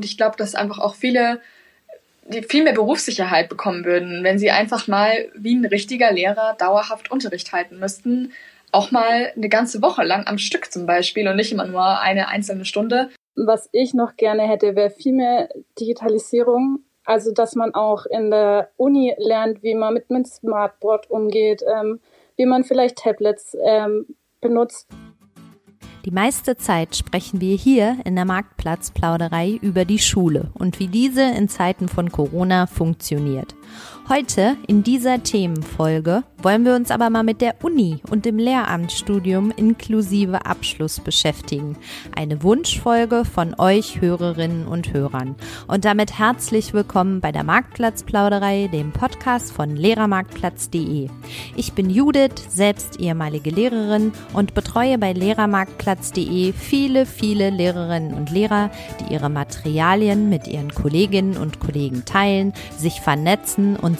Und ich glaube, dass einfach auch viele die viel mehr Berufssicherheit bekommen würden, wenn sie einfach mal wie ein richtiger Lehrer dauerhaft Unterricht halten müssten. Auch mal eine ganze Woche lang am Stück zum Beispiel und nicht immer nur eine einzelne Stunde. Was ich noch gerne hätte, wäre viel mehr Digitalisierung. Also, dass man auch in der Uni lernt, wie man mit einem Smartboard umgeht, ähm, wie man vielleicht Tablets ähm, benutzt. Die meiste Zeit sprechen wir hier in der Marktplatzplauderei über die Schule und wie diese in Zeiten von Corona funktioniert. Heute in dieser Themenfolge wollen wir uns aber mal mit der Uni und dem Lehramtsstudium inklusive Abschluss beschäftigen. Eine Wunschfolge von euch Hörerinnen und Hörern. Und damit herzlich willkommen bei der Marktplatzplauderei, dem Podcast von Lehrermarktplatz.de. Ich bin Judith, selbst ehemalige Lehrerin und betreue bei Lehrermarktplatz.de viele, viele Lehrerinnen und Lehrer, die ihre Materialien mit ihren Kolleginnen und Kollegen teilen, sich vernetzen und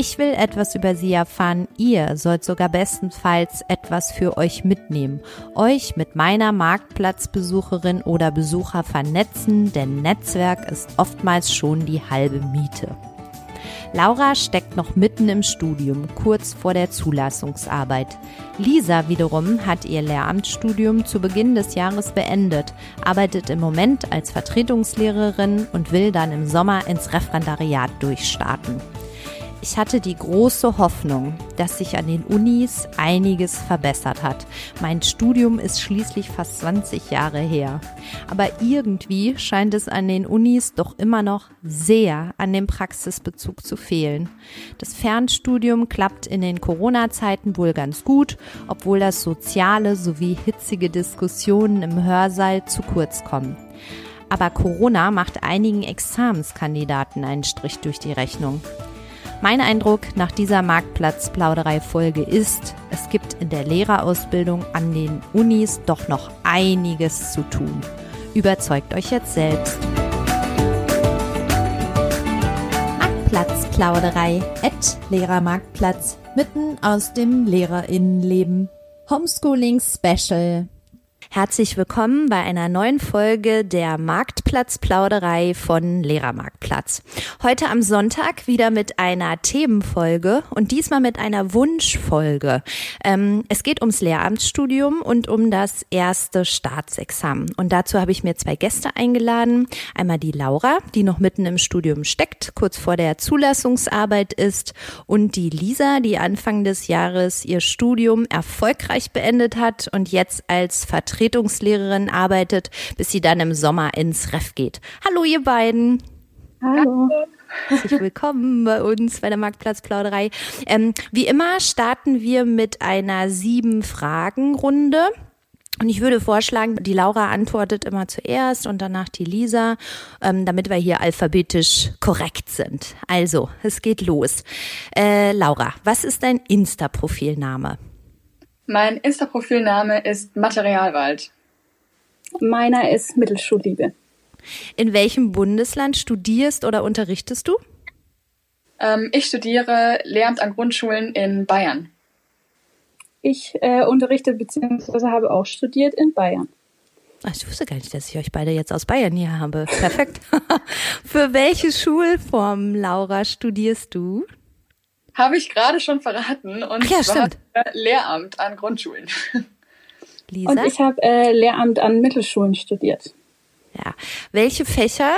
Ich will etwas über sie erfahren. Ihr sollt sogar bestenfalls etwas für euch mitnehmen. Euch mit meiner Marktplatzbesucherin oder Besucher vernetzen, denn Netzwerk ist oftmals schon die halbe Miete. Laura steckt noch mitten im Studium, kurz vor der Zulassungsarbeit. Lisa wiederum hat ihr Lehramtsstudium zu Beginn des Jahres beendet, arbeitet im Moment als Vertretungslehrerin und will dann im Sommer ins Referendariat durchstarten. Ich hatte die große Hoffnung, dass sich an den Unis einiges verbessert hat. Mein Studium ist schließlich fast 20 Jahre her. Aber irgendwie scheint es an den Unis doch immer noch sehr an dem Praxisbezug zu fehlen. Das Fernstudium klappt in den Corona-Zeiten wohl ganz gut, obwohl das soziale sowie hitzige Diskussionen im Hörsaal zu kurz kommen. Aber Corona macht einigen Examenskandidaten einen Strich durch die Rechnung. Mein Eindruck nach dieser Marktplatz-Plauderei-Folge ist, es gibt in der Lehrerausbildung an den Unis doch noch einiges zu tun. Überzeugt euch jetzt selbst. Marktplatz-Plauderei at Lehrermarktplatz mitten aus dem Lehrerinnenleben. Homeschooling Special Herzlich willkommen bei einer neuen Folge der Marktplatzplauderei von Lehrermarktplatz. Heute am Sonntag wieder mit einer Themenfolge und diesmal mit einer Wunschfolge. Ähm, es geht ums Lehramtsstudium und um das erste Staatsexamen. Und dazu habe ich mir zwei Gäste eingeladen. Einmal die Laura, die noch mitten im Studium steckt, kurz vor der Zulassungsarbeit ist, und die Lisa, die Anfang des Jahres ihr Studium erfolgreich beendet hat und jetzt als Vertreterin Vertretungslehrerin arbeitet, bis sie dann im Sommer ins Ref geht. Hallo ihr beiden. Hallo. Herzlich willkommen bei uns bei der Marktplatzplauderei. Ähm, wie immer starten wir mit einer sieben Fragen Runde. Und ich würde vorschlagen, die Laura antwortet immer zuerst und danach die Lisa, ähm, damit wir hier alphabetisch korrekt sind. Also, es geht los. Äh, Laura, was ist dein Insta-Profilname? Mein Insta-Profilname ist Materialwald. Meiner ist Mittelschulliebe. In welchem Bundesland studierst oder unterrichtest du? Ähm, ich studiere Lehramt an Grundschulen in Bayern. Ich äh, unterrichte bzw. habe auch studiert in Bayern. Ach, ich wusste gar nicht, dass ich euch beide jetzt aus Bayern hier habe. Perfekt. Für welche Schulform, Laura, studierst du? Habe ich gerade schon verraten und ja, zwar. Lehramt an Grundschulen. Lisa? Und ich habe äh, Lehramt an Mittelschulen studiert. ja. Welche Fächer?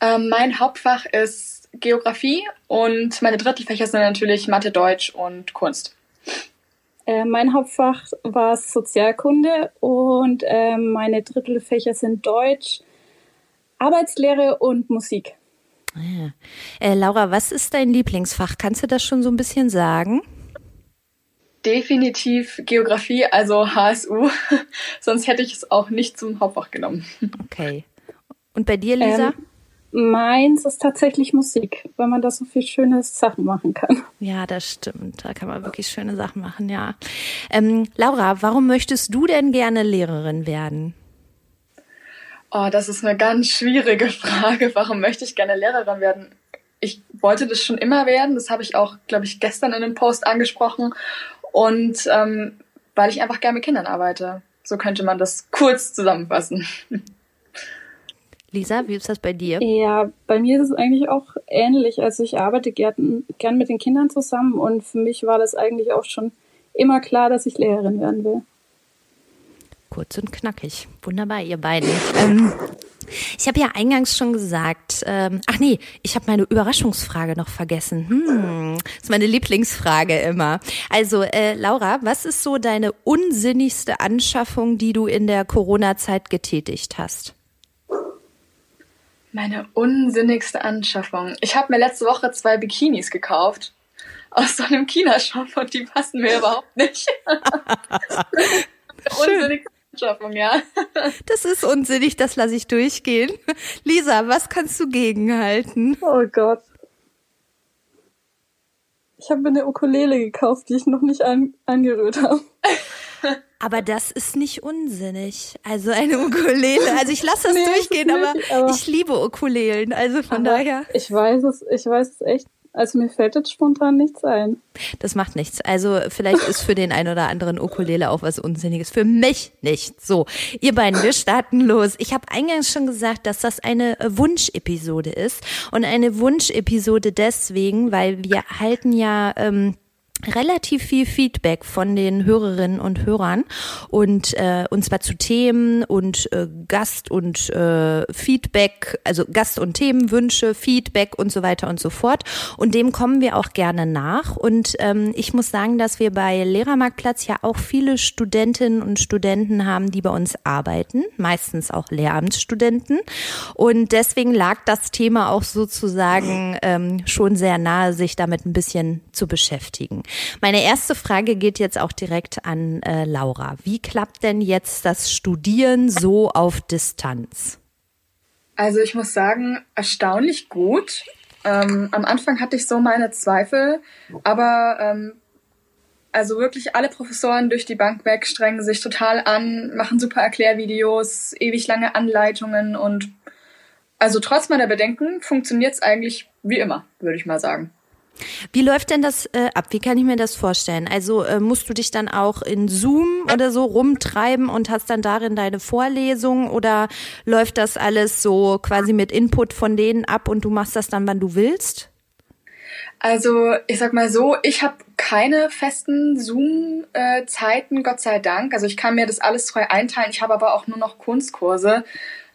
Ähm, mein Hauptfach ist Geografie und meine Drittelfächer sind natürlich Mathe, Deutsch und Kunst. Äh, mein Hauptfach war Sozialkunde und äh, meine Drittelfächer sind Deutsch, Arbeitslehre und Musik. Ah, ja. Äh, Laura, was ist dein Lieblingsfach? Kannst du das schon so ein bisschen sagen? Definitiv Geografie, also HSU. Sonst hätte ich es auch nicht zum Hauptfach genommen. Okay. Und bei dir, Lisa? Ähm, Meins ist tatsächlich Musik, weil man da so viel schöne Sachen machen kann. Ja, das stimmt. Da kann man wirklich schöne Sachen machen, ja. Ähm, Laura, warum möchtest du denn gerne Lehrerin werden? Oh, das ist eine ganz schwierige Frage. Warum möchte ich gerne Lehrerin werden? Ich wollte das schon immer werden. Das habe ich auch, glaube ich, gestern in einem Post angesprochen. Und ähm, weil ich einfach gerne mit Kindern arbeite. So könnte man das kurz zusammenfassen. Lisa, wie ist das bei dir? Ja, bei mir ist es eigentlich auch ähnlich. Also ich arbeite gern, gern mit den Kindern zusammen und für mich war das eigentlich auch schon immer klar, dass ich Lehrerin werden will. Kurz und knackig. Wunderbar, ihr beiden. Ähm, ich habe ja eingangs schon gesagt, ähm, ach nee, ich habe meine Überraschungsfrage noch vergessen. Hm, das ist meine Lieblingsfrage immer. Also, äh, Laura, was ist so deine unsinnigste Anschaffung, die du in der Corona-Zeit getätigt hast? Meine unsinnigste Anschaffung. Ich habe mir letzte Woche zwei Bikinis gekauft aus so einem China-Shop und die passen mir überhaupt nicht. unsinnigste Anschaffung, ja. Das ist unsinnig, das lasse ich durchgehen. Lisa, was kannst du gegenhalten? Oh Gott. Ich habe mir eine Ukulele gekauft, die ich noch nicht an, angerührt habe. Aber das ist nicht unsinnig. Also eine Ukulele. Also ich lasse das nee, durchgehen, nicht, aber, aber, ich liebe Ukulelen. Also von daher. Ich weiß es, ich weiß es echt. Also mir fällt jetzt spontan nichts ein. Das macht nichts. Also vielleicht ist für den einen oder anderen Ukulele auch was Unsinniges. Für mich nicht. So, ihr beiden, wir starten los. Ich habe eingangs schon gesagt, dass das eine Wunschepisode ist. Und eine Wunschepisode deswegen, weil wir halten ja. Ähm, relativ viel Feedback von den Hörerinnen und Hörern und äh, und zwar zu Themen und äh, Gast und äh, Feedback, also Gast und Themenwünsche, Feedback und so weiter und so fort. Und dem kommen wir auch gerne nach. Und ähm, ich muss sagen, dass wir bei Lehrermarktplatz ja auch viele Studentinnen und Studenten haben, die bei uns arbeiten, meistens auch Lehramtsstudenten. Und deswegen lag das Thema auch sozusagen ähm, schon sehr nahe, sich damit ein bisschen zu beschäftigen. Meine erste Frage geht jetzt auch direkt an äh, Laura. Wie klappt denn jetzt das Studieren so auf Distanz? Also ich muss sagen, erstaunlich gut. Ähm, am Anfang hatte ich so meine Zweifel, aber ähm, also wirklich alle Professoren durch die Bank weg strengen sich total an, machen super Erklärvideos, ewig lange Anleitungen und also trotz meiner Bedenken funktioniert es eigentlich wie immer, würde ich mal sagen. Wie läuft denn das äh, ab? Wie kann ich mir das vorstellen? Also äh, musst du dich dann auch in Zoom oder so rumtreiben und hast dann darin deine Vorlesung oder läuft das alles so quasi mit Input von denen ab und du machst das dann, wann du willst? Also ich sag mal so, ich habe keine festen Zoom-Zeiten, Gott sei Dank. Also ich kann mir das alles frei einteilen. Ich habe aber auch nur noch Kunstkurse.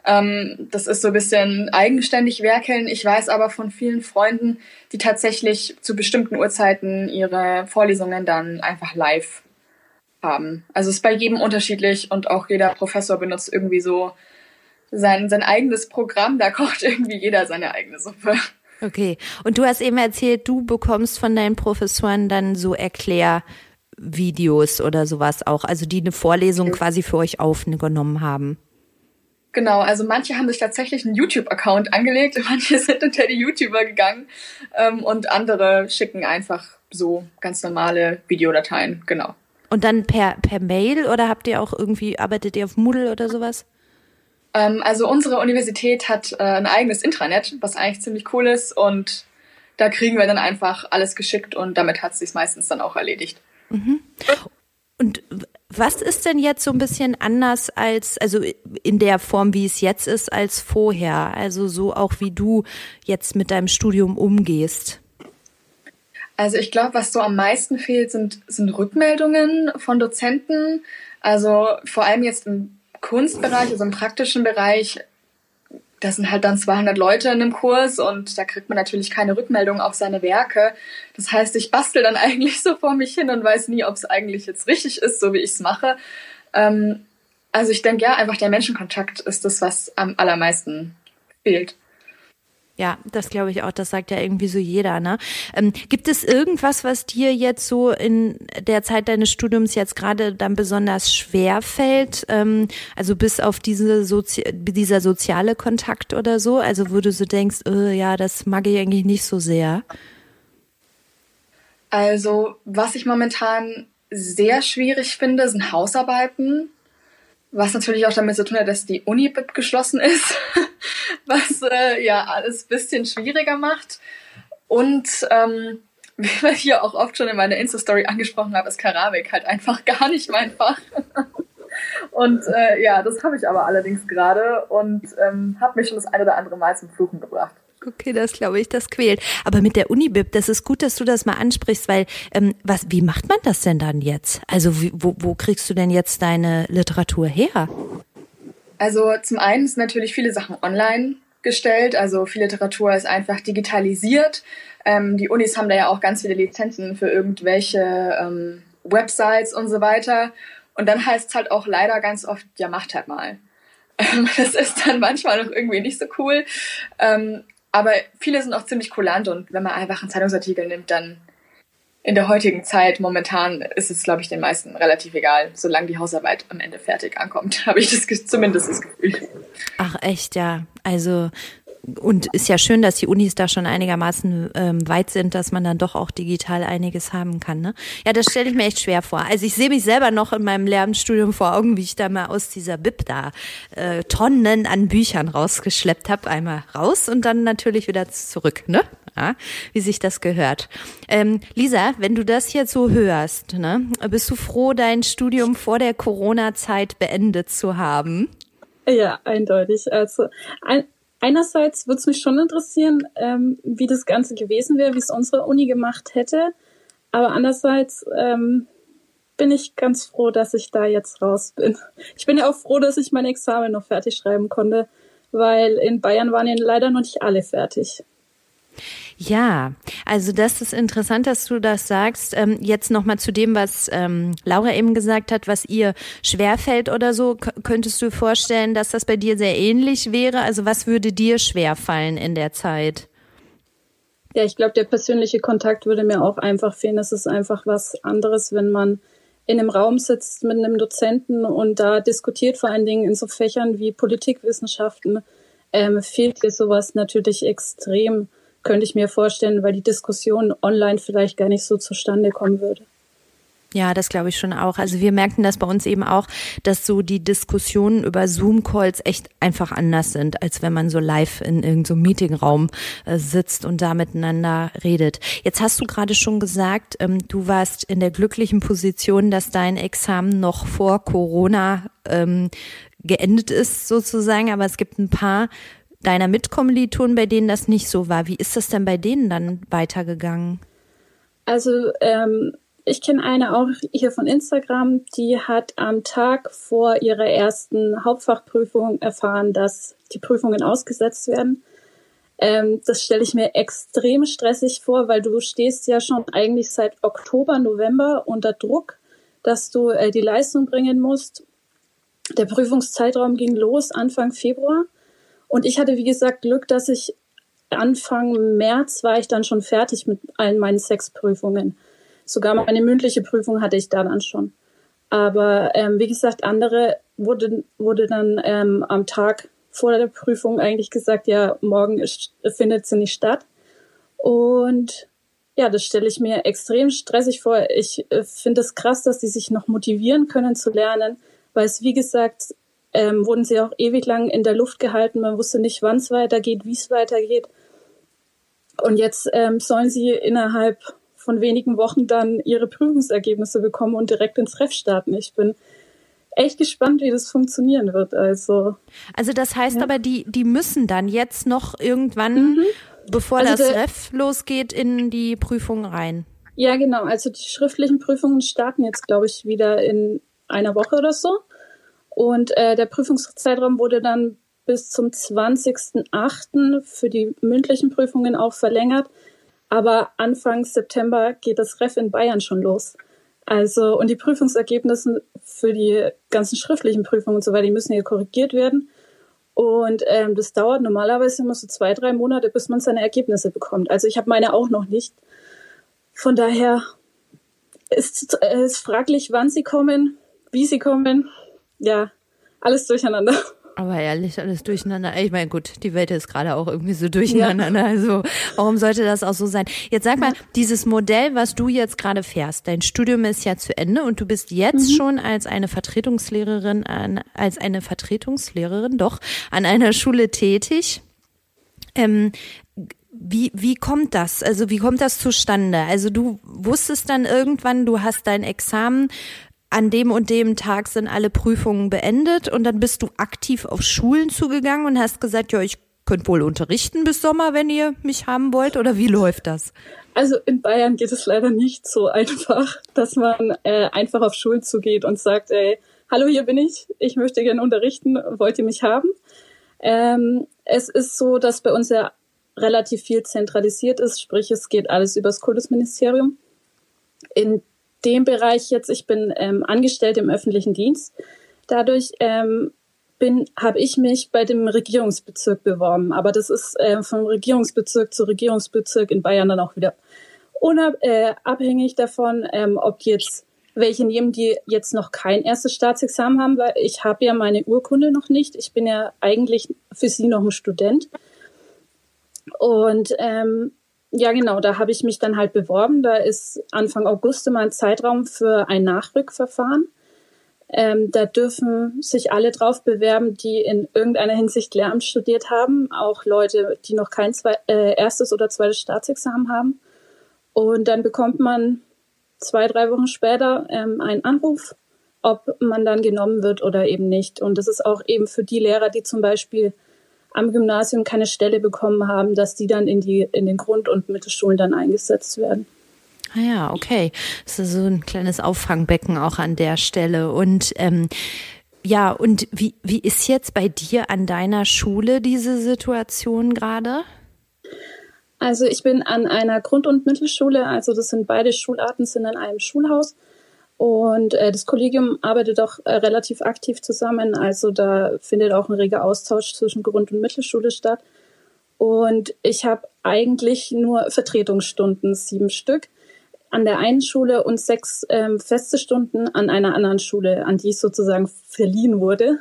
Ähm, das ist so ein bisschen eigenständig werkeln. Ich weiß aber von vielen Freunden, die tatsächlich zu bestimmten Uhrzeiten ihre Vorlesungen dann einfach live haben. Also es ist bei jedem unterschiedlich und auch jeder Professor benutzt irgendwie so sein, sein eigenes Programm. Da kocht irgendwie jeder seine eigene Suppe. Okay. Und du hast eben erzählt, du bekommst von deinen Professoren dann so Erklärvideos oder sowas auch, also die eine Vorlesung quasi für euch aufgenommen haben. Genau, also manche haben sich tatsächlich einen YouTube-Account angelegt, manche sind unter die YouTuber gegangen ähm, und andere schicken einfach so ganz normale Videodateien, genau. Und dann per, per Mail oder habt ihr auch irgendwie, arbeitet ihr auf Moodle oder sowas? Ähm, also unsere Universität hat äh, ein eigenes Intranet, was eigentlich ziemlich cool ist und da kriegen wir dann einfach alles geschickt und damit hat es sich meistens dann auch erledigt. Mhm. Und was ist denn jetzt so ein bisschen anders als, also in der Form, wie es jetzt ist, als vorher? Also so auch wie du jetzt mit deinem Studium umgehst? Also ich glaube, was so am meisten fehlt, sind, sind Rückmeldungen von Dozenten. Also vor allem jetzt im Kunstbereich, also im praktischen Bereich, das sind halt dann 200 Leute in einem Kurs und da kriegt man natürlich keine Rückmeldung auf seine Werke. Das heißt, ich bastel dann eigentlich so vor mich hin und weiß nie, ob es eigentlich jetzt richtig ist, so wie ich es mache. Ähm, also ich denke ja, einfach der Menschenkontakt ist das, was am allermeisten fehlt. Ja, das glaube ich auch. Das sagt ja irgendwie so jeder. Ne? Ähm, gibt es irgendwas, was dir jetzt so in der Zeit deines Studiums jetzt gerade dann besonders schwer fällt? Ähm, also bis auf diese Sozi dieser soziale Kontakt oder so? Also wo du so denkst, oh, ja, das mag ich eigentlich nicht so sehr. Also was ich momentan sehr schwierig finde, sind Hausarbeiten. Was natürlich auch damit zu tun hat, dass die Uni geschlossen ist, was äh, ja alles ein bisschen schwieriger macht. Und ähm, wie wir hier auch oft schon in meiner Insta-Story angesprochen haben, ist Keramik halt einfach gar nicht mein Fach. und äh, ja, das habe ich aber allerdings gerade und ähm, habe mich schon das eine oder andere Mal zum Fluchen gebracht. Okay, das glaube ich, das quält. Aber mit der Unibib, das ist gut, dass du das mal ansprichst, weil ähm, was, wie macht man das denn dann jetzt? Also wo, wo kriegst du denn jetzt deine Literatur her? Also zum einen sind natürlich viele Sachen online gestellt, also viel Literatur ist einfach digitalisiert. Ähm, die Unis haben da ja auch ganz viele Lizenzen für irgendwelche ähm, Websites und so weiter. Und dann heißt es halt auch leider ganz oft, ja, macht halt mal. das ist dann manchmal noch irgendwie nicht so cool. Aber viele sind auch ziemlich kulant und wenn man einfach einen Zeitungsartikel nimmt, dann in der heutigen Zeit momentan ist es, glaube ich, den meisten relativ egal, solange die Hausarbeit am Ende fertig ankommt, habe ich das zumindest das Gefühl. Ach echt, ja. Also und ist ja schön, dass die Unis da schon einigermaßen ähm, weit sind, dass man dann doch auch digital einiges haben kann. Ne? Ja, das stelle ich mir echt schwer vor. Also ich sehe mich selber noch in meinem Lehramtsstudium vor Augen, wie ich da mal aus dieser Bib da äh, Tonnen an Büchern rausgeschleppt habe. Einmal raus und dann natürlich wieder zurück, ne? Ja, wie sich das gehört. Ähm, Lisa, wenn du das jetzt so hörst, ne, bist du froh, dein Studium vor der Corona-Zeit beendet zu haben? Ja, eindeutig. Also ein, einerseits würde es mich schon interessieren, ähm, wie das Ganze gewesen wäre, wie es unsere Uni gemacht hätte. Aber andererseits ähm, bin ich ganz froh, dass ich da jetzt raus bin. Ich bin ja auch froh, dass ich mein Examen noch fertig schreiben konnte, weil in Bayern waren ja leider noch nicht alle fertig. Ja, also das ist interessant, dass du das sagst. Ähm, jetzt nochmal zu dem, was ähm, Laura eben gesagt hat, was ihr schwerfällt oder so. K könntest du vorstellen, dass das bei dir sehr ähnlich wäre? Also was würde dir schwerfallen in der Zeit? Ja, ich glaube, der persönliche Kontakt würde mir auch einfach fehlen. Es ist einfach was anderes, wenn man in einem Raum sitzt mit einem Dozenten und da diskutiert, vor allen Dingen in so Fächern wie Politikwissenschaften, ähm, fehlt dir sowas natürlich extrem könnte ich mir vorstellen, weil die Diskussion online vielleicht gar nicht so zustande kommen würde. Ja, das glaube ich schon auch. Also wir merken das bei uns eben auch, dass so die Diskussionen über Zoom-Calls echt einfach anders sind, als wenn man so live in irgendeinem so Meetingraum äh, sitzt und da miteinander redet. Jetzt hast du gerade schon gesagt, ähm, du warst in der glücklichen Position, dass dein Examen noch vor Corona ähm, geendet ist sozusagen, aber es gibt ein paar deiner Mitkommilitonen, bei denen das nicht so war. Wie ist das denn bei denen dann weitergegangen? Also ähm, ich kenne eine auch hier von Instagram, die hat am Tag vor ihrer ersten Hauptfachprüfung erfahren, dass die Prüfungen ausgesetzt werden. Ähm, das stelle ich mir extrem stressig vor, weil du stehst ja schon eigentlich seit Oktober, November unter Druck, dass du äh, die Leistung bringen musst. Der Prüfungszeitraum ging los Anfang Februar und ich hatte, wie gesagt, Glück, dass ich Anfang März war ich dann schon fertig mit allen meinen sechs Prüfungen. Sogar meine mündliche Prüfung hatte ich da dann schon. Aber ähm, wie gesagt, andere wurde, wurde dann ähm, am Tag vor der Prüfung eigentlich gesagt, ja, morgen ist, findet sie nicht statt. Und ja, das stelle ich mir extrem stressig vor. Ich äh, finde es krass, dass die sich noch motivieren können zu lernen, weil es, wie gesagt, ähm, wurden sie auch ewig lang in der Luft gehalten. Man wusste nicht, wann es weitergeht, wie es weitergeht. Und jetzt ähm, sollen sie innerhalb von wenigen Wochen dann ihre Prüfungsergebnisse bekommen und direkt ins Ref starten. Ich bin echt gespannt, wie das funktionieren wird. Also, also das heißt ja. aber, die, die müssen dann jetzt noch irgendwann, mhm. bevor also das der, Ref losgeht, in die Prüfung rein. Ja, genau. Also die schriftlichen Prüfungen starten jetzt, glaube ich, wieder in einer Woche oder so. Und äh, der Prüfungszeitraum wurde dann bis zum 20.08. für die mündlichen Prüfungen auch verlängert. Aber Anfang September geht das Ref in Bayern schon los. Also, und die Prüfungsergebnisse für die ganzen schriftlichen Prüfungen und so weiter, die müssen hier korrigiert werden. Und ähm, das dauert normalerweise immer so zwei, drei Monate, bis man seine Ergebnisse bekommt. Also ich habe meine auch noch nicht. Von daher ist es fraglich, wann sie kommen, wie sie kommen. Ja, alles durcheinander. Aber ehrlich, alles durcheinander. Ich meine, gut, die Welt ist gerade auch irgendwie so durcheinander. Ja. Also warum sollte das auch so sein? Jetzt sag mal, dieses Modell, was du jetzt gerade fährst, dein Studium ist ja zu Ende und du bist jetzt mhm. schon als eine Vertretungslehrerin, an, als eine Vertretungslehrerin doch an einer Schule tätig. Ähm, wie, wie kommt das? Also wie kommt das zustande? Also du wusstest dann irgendwann, du hast dein Examen an dem und dem Tag sind alle Prüfungen beendet und dann bist du aktiv auf Schulen zugegangen und hast gesagt, ja, ich könnte wohl unterrichten bis Sommer, wenn ihr mich haben wollt oder wie läuft das? Also in Bayern geht es leider nicht so einfach, dass man äh, einfach auf Schulen zugeht und sagt, ey, hallo, hier bin ich, ich möchte gerne unterrichten, wollt ihr mich haben? Ähm, es ist so, dass bei uns ja relativ viel zentralisiert ist, sprich es geht alles übers Kultusministerium. In dem Bereich jetzt, ich bin ähm, angestellt im öffentlichen Dienst. Dadurch ähm, bin, habe ich mich bei dem Regierungsbezirk beworben. Aber das ist äh, vom Regierungsbezirk zu Regierungsbezirk in Bayern dann auch wieder unabhängig äh, davon, ähm, ob jetzt welche nehmen, die jetzt noch kein erstes Staatsexamen haben, weil ich habe ja meine Urkunde noch nicht. Ich bin ja eigentlich für sie noch ein Student. Und ähm, ja, genau, da habe ich mich dann halt beworben. Da ist Anfang August immer ein Zeitraum für ein Nachrückverfahren. Ähm, da dürfen sich alle drauf bewerben, die in irgendeiner Hinsicht Lehramt studiert haben, auch Leute, die noch kein zwei, äh, erstes oder zweites Staatsexamen haben. Und dann bekommt man zwei, drei Wochen später ähm, einen Anruf, ob man dann genommen wird oder eben nicht. Und das ist auch eben für die Lehrer, die zum Beispiel am Gymnasium keine Stelle bekommen haben, dass die dann in die in den Grund- und Mittelschulen dann eingesetzt werden. Ah ja, okay. Das ist so ein kleines Auffangbecken auch an der Stelle. Und ähm, ja, und wie, wie ist jetzt bei dir an deiner Schule diese Situation gerade? Also ich bin an einer Grund- und Mittelschule, also das sind beide Schularten, sind in einem Schulhaus. Und äh, das Kollegium arbeitet auch äh, relativ aktiv zusammen. Also da findet auch ein reger Austausch zwischen Grund- und Mittelschule statt. Und ich habe eigentlich nur Vertretungsstunden, sieben Stück, an der einen Schule und sechs ähm, feste Stunden an einer anderen Schule, an die ich sozusagen verliehen wurde.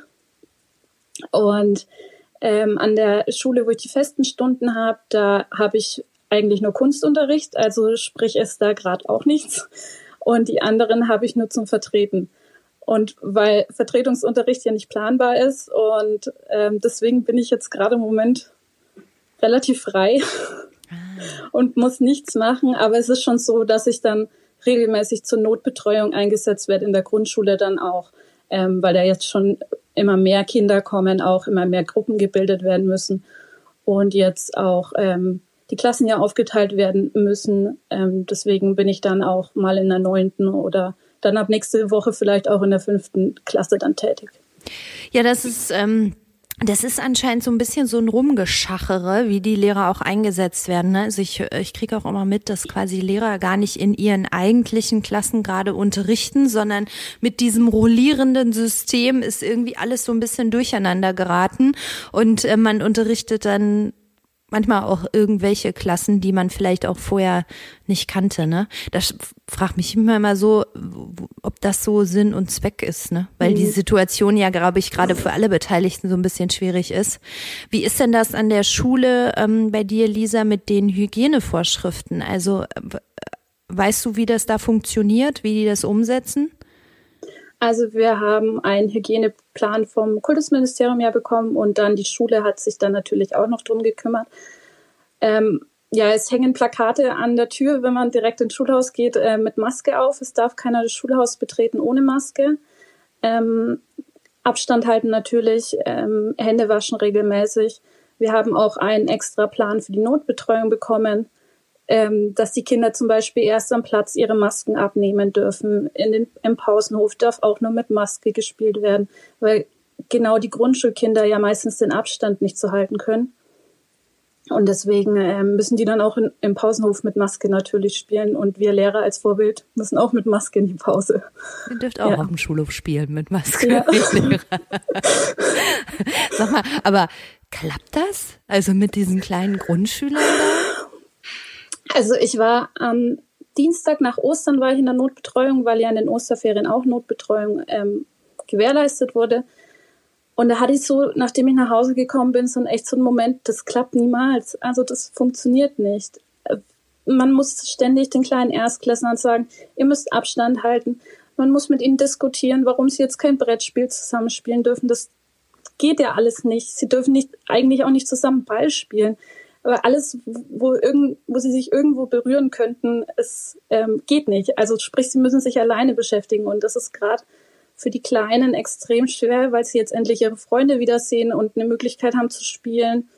Und ähm, an der Schule, wo ich die festen Stunden habe, da habe ich eigentlich nur Kunstunterricht, also sprich es da gerade auch nichts und die anderen habe ich nur zum Vertreten. Und weil Vertretungsunterricht ja nicht planbar ist und ähm, deswegen bin ich jetzt gerade im Moment relativ frei ah. und muss nichts machen. Aber es ist schon so, dass ich dann regelmäßig zur Notbetreuung eingesetzt werde in der Grundschule dann auch, ähm, weil da jetzt schon immer mehr Kinder kommen, auch immer mehr Gruppen gebildet werden müssen und jetzt auch ähm, die Klassen ja aufgeteilt werden müssen. Ähm, deswegen bin ich dann auch mal in der neunten oder dann ab nächste Woche vielleicht auch in der fünften Klasse dann tätig. Ja, das ist ähm, das ist anscheinend so ein bisschen so ein Rumgeschachere, wie die Lehrer auch eingesetzt werden. Ne? Also ich, ich kriege auch immer mit, dass quasi Lehrer gar nicht in ihren eigentlichen Klassen gerade unterrichten, sondern mit diesem rollierenden System ist irgendwie alles so ein bisschen durcheinander geraten und äh, man unterrichtet dann manchmal auch irgendwelche Klassen, die man vielleicht auch vorher nicht kannte, ne? Das fragt mich immer mal so, ob das so Sinn und Zweck ist, ne? Weil mhm. die Situation ja, glaube ich, gerade für alle Beteiligten so ein bisschen schwierig ist. Wie ist denn das an der Schule ähm, bei dir, Lisa, mit den Hygienevorschriften? Also weißt du, wie das da funktioniert, wie die das umsetzen? Also wir haben einen Hygieneplan vom Kultusministerium ja bekommen und dann die Schule hat sich dann natürlich auch noch drum gekümmert. Ähm, ja, es hängen Plakate an der Tür, wenn man direkt ins Schulhaus geht, äh, mit Maske auf. Es darf keiner das Schulhaus betreten ohne Maske. Ähm, Abstand halten natürlich, ähm, Hände waschen regelmäßig. Wir haben auch einen extra Plan für die Notbetreuung bekommen ähm, dass die Kinder zum Beispiel erst am Platz ihre Masken abnehmen dürfen. In den, Im Pausenhof darf auch nur mit Maske gespielt werden, weil genau die Grundschulkinder ja meistens den Abstand nicht zu halten können. Und deswegen äh, müssen die dann auch in, im Pausenhof mit Maske natürlich spielen. Und wir Lehrer als Vorbild müssen auch mit Maske in die Pause. Ihr dürft auch ja. auf dem Schulhof spielen mit Maske. Ja. Sag mal, aber klappt das? Also mit diesen kleinen Grundschülern da? Also ich war am Dienstag nach Ostern war ich in der Notbetreuung, weil ja in den Osterferien auch Notbetreuung ähm, gewährleistet wurde. Und da hatte ich so, nachdem ich nach Hause gekommen bin, so ein echt so ein Moment, das klappt niemals. Also das funktioniert nicht. Man muss ständig den kleinen Erstklässlern sagen, ihr müsst Abstand halten. Man muss mit ihnen diskutieren, warum sie jetzt kein Brettspiel zusammenspielen dürfen. Das geht ja alles nicht. Sie dürfen nicht, eigentlich auch nicht zusammen Ball spielen. Aber alles, wo, irgend, wo sie sich irgendwo berühren könnten, es ähm, geht nicht. Also sprich, sie müssen sich alleine beschäftigen. Und das ist gerade für die Kleinen extrem schwer, weil sie jetzt endlich ihre Freunde wiedersehen und eine Möglichkeit haben zu spielen.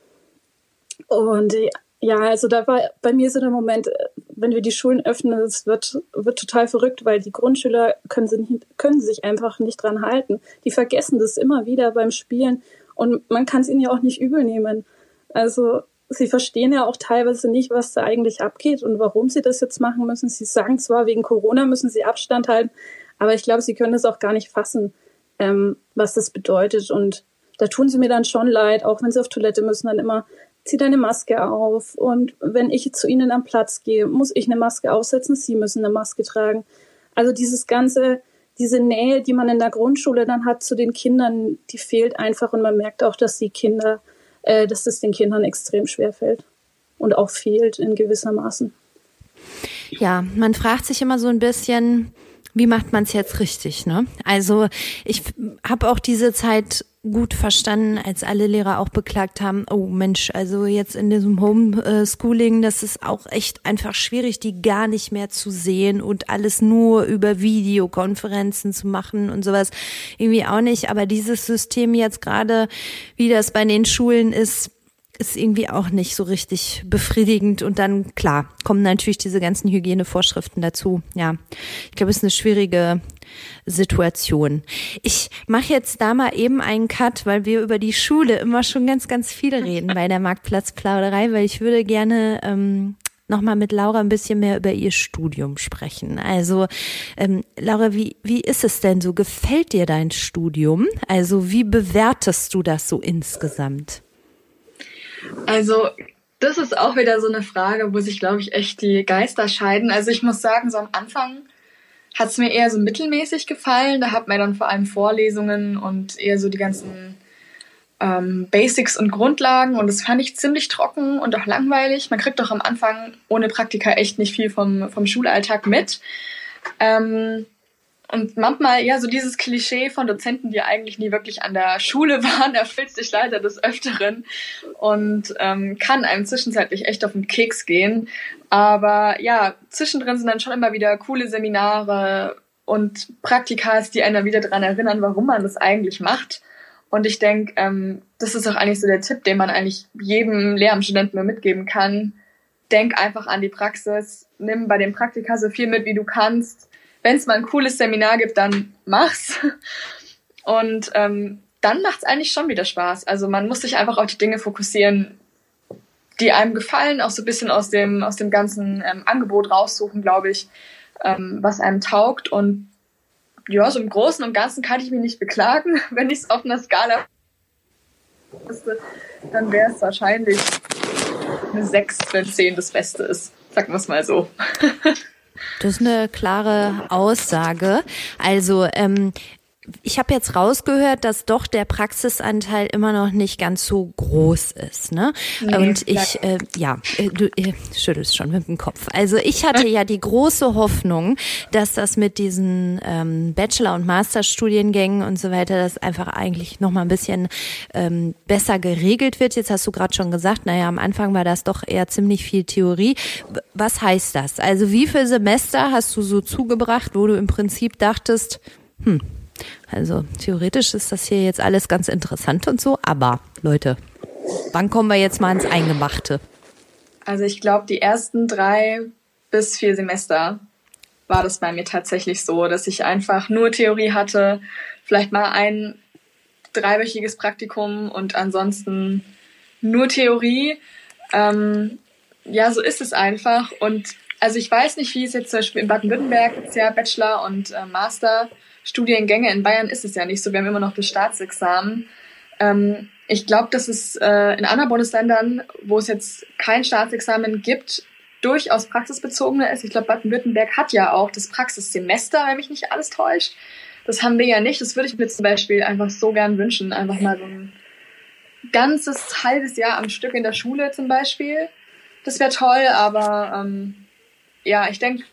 Und ja, also da war bei mir so der Moment, wenn wir die Schulen öffnen, es wird, wird total verrückt, weil die Grundschüler können, sie nicht, können sich einfach nicht dran halten. Die vergessen das immer wieder beim Spielen und man kann es ihnen ja auch nicht übel nehmen. Also sie verstehen ja auch teilweise nicht, was da eigentlich abgeht und warum sie das jetzt machen müssen. Sie sagen zwar, wegen Corona müssen sie Abstand halten, aber ich glaube, sie können das auch gar nicht fassen, ähm, was das bedeutet. Und da tun sie mir dann schon leid, auch wenn sie auf Toilette müssen, dann immer, zieh deine Maske auf. Und wenn ich zu ihnen am Platz gehe, muss ich eine Maske aufsetzen, sie müssen eine Maske tragen. Also dieses ganze, diese Nähe, die man in der Grundschule dann hat zu den Kindern, die fehlt einfach und man merkt auch, dass die Kinder, äh, dass das den Kindern extrem schwer fällt und auch fehlt in gewisser Maßen. Ja, man fragt sich immer so ein bisschen, wie macht man es jetzt richtig, ne? Also ich habe auch diese Zeit gut verstanden, als alle Lehrer auch beklagt haben, oh Mensch, also jetzt in diesem Homeschooling, das ist auch echt einfach schwierig, die gar nicht mehr zu sehen und alles nur über Videokonferenzen zu machen und sowas. Irgendwie auch nicht. Aber dieses System jetzt gerade, wie das bei den Schulen ist, ist irgendwie auch nicht so richtig befriedigend. Und dann, klar, kommen natürlich diese ganzen Hygienevorschriften dazu. Ja, ich glaube, es ist eine schwierige Situation. Ich mache jetzt da mal eben einen Cut, weil wir über die Schule immer schon ganz, ganz viel reden bei der Marktplatzplauderei, weil ich würde gerne ähm, nochmal mit Laura ein bisschen mehr über ihr Studium sprechen. Also, ähm, Laura, wie, wie ist es denn so? Gefällt dir dein Studium? Also, wie bewertest du das so insgesamt? Also, das ist auch wieder so eine Frage, wo sich, glaube ich, echt die Geister scheiden. Also ich muss sagen, so am Anfang hat es mir eher so mittelmäßig gefallen. Da hat mir dann vor allem Vorlesungen und eher so die ganzen ähm, Basics und Grundlagen und das fand ich ziemlich trocken und auch langweilig. Man kriegt doch am Anfang ohne Praktika echt nicht viel vom, vom Schulalltag mit. Ähm, und manchmal, ja, so dieses Klischee von Dozenten, die eigentlich nie wirklich an der Schule waren, erfüllt sich leider des Öfteren und ähm, kann einem zwischenzeitlich echt auf den Keks gehen. Aber ja, zwischendrin sind dann schon immer wieder coole Seminare und Praktikas, die einer wieder daran erinnern, warum man das eigentlich macht. Und ich denke, ähm, das ist auch eigentlich so der Tipp, den man eigentlich jedem Lehramtsstudenten nur mitgeben kann. Denk einfach an die Praxis, nimm bei den Praktika so viel mit, wie du kannst wenn es mal ein cooles Seminar gibt, dann mach's. Und ähm, dann macht's eigentlich schon wieder Spaß. Also man muss sich einfach auf die Dinge fokussieren, die einem gefallen, auch so ein bisschen aus dem, aus dem ganzen ähm, Angebot raussuchen, glaube ich, ähm, was einem taugt. Und ja, so im Großen und Ganzen kann ich mich nicht beklagen. Wenn ich es auf einer Skala müsste, dann wäre es wahrscheinlich eine 6, wenn 10 das Beste ist. Sagen wir es mal so. Das ist eine klare Aussage. Also ähm, ich habe jetzt rausgehört, dass doch der Praxisanteil immer noch nicht ganz so groß ist, ne? Nee, und ich, äh, ja, äh, du äh, schüttelst schon mit dem Kopf. Also ich hatte ja die große Hoffnung, dass das mit diesen ähm, Bachelor- und Masterstudiengängen und so weiter, das einfach eigentlich noch mal ein bisschen ähm, besser geregelt wird. Jetzt hast du gerade schon gesagt, naja, am Anfang war das doch eher ziemlich viel Theorie. Was heißt das? Also wie viele Semester hast du so zugebracht, wo du im Prinzip dachtest, hm, also theoretisch ist das hier jetzt alles ganz interessant und so, aber Leute, wann kommen wir jetzt mal ins Eingemachte? Also ich glaube, die ersten drei bis vier Semester war das bei mir tatsächlich so, dass ich einfach nur Theorie hatte, vielleicht mal ein dreiwöchiges Praktikum und ansonsten nur Theorie. Ähm, ja, so ist es einfach. Und also ich weiß nicht, wie es jetzt zum Beispiel in Baden-Württemberg ist ja Bachelor- und äh, Master-Studiengänge. In Bayern ist es ja nicht so. Wir haben immer noch das Staatsexamen. Ähm, ich glaube, dass es äh, in anderen Bundesländern, wo es jetzt kein Staatsexamen gibt, durchaus praxisbezogener ist. Ich glaube, Baden-Württemberg hat ja auch das Praxissemester, wenn mich nicht alles täuscht. Das haben wir ja nicht. Das würde ich mir zum Beispiel einfach so gern wünschen. Einfach mal so ein ganzes halbes Jahr am Stück in der Schule zum Beispiel. Das wäre toll, aber ähm, ja, ich denke,